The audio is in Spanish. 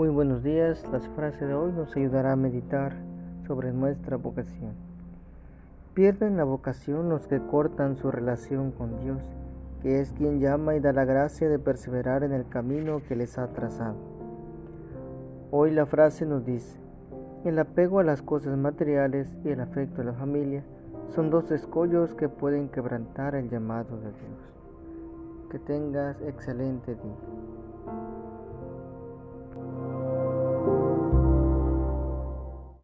Muy buenos días, la frase de hoy nos ayudará a meditar sobre nuestra vocación. Pierden la vocación los que cortan su relación con Dios, que es quien llama y da la gracia de perseverar en el camino que les ha trazado. Hoy la frase nos dice, el apego a las cosas materiales y el afecto a la familia son dos escollos que pueden quebrantar el llamado de Dios. Que tengas excelente día.